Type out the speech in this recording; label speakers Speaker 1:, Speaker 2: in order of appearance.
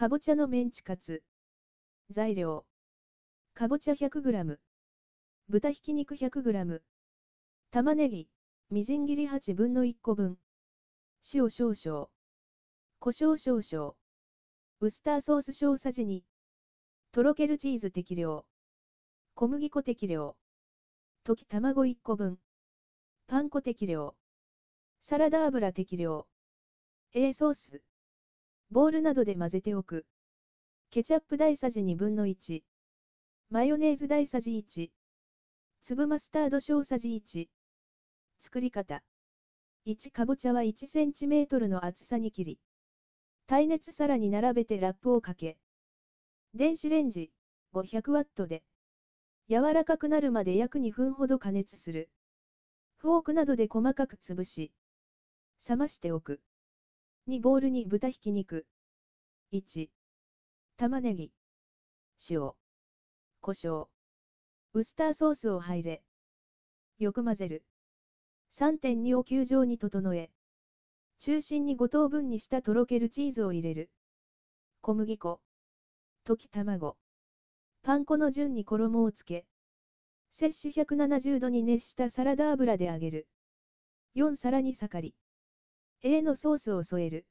Speaker 1: かぼちゃのメンチカツ。材料。かぼちゃ 100g。豚ひき肉 100g。玉ねぎ、みじん切り8分の1個分。塩少々。胡椒少々。ウスターソース小さじ2。とろけるチーズ適量。小麦粉適量。溶き卵1個分。パン粉適量。サラダ油適量。A ソース。ボウルなどで混ぜておく。ケチャップ大さじ2分の1。マヨネーズ大さじ1。粒マスタード小さじ1。作り方。1かぼちゃは1センチメートルの厚さに切り。耐熱皿に並べてラップをかけ。電子レンジ500ワットで柔らかくなるまで約2分ほど加熱する。フォークなどで細かく潰し、冷ましておく。2ボウルに豚ひき肉。1、玉ねぎ、塩、胡椒、ウスターソースを入れ、よく混ぜる。3.2を球状に整え、中心に5等分にしたとろけるチーズを入れる。小麦粉、溶き卵、パン粉の順に衣をつけ、摂氏170度に熱したサラダ油で揚げる。4皿に盛り。A のソースを添える。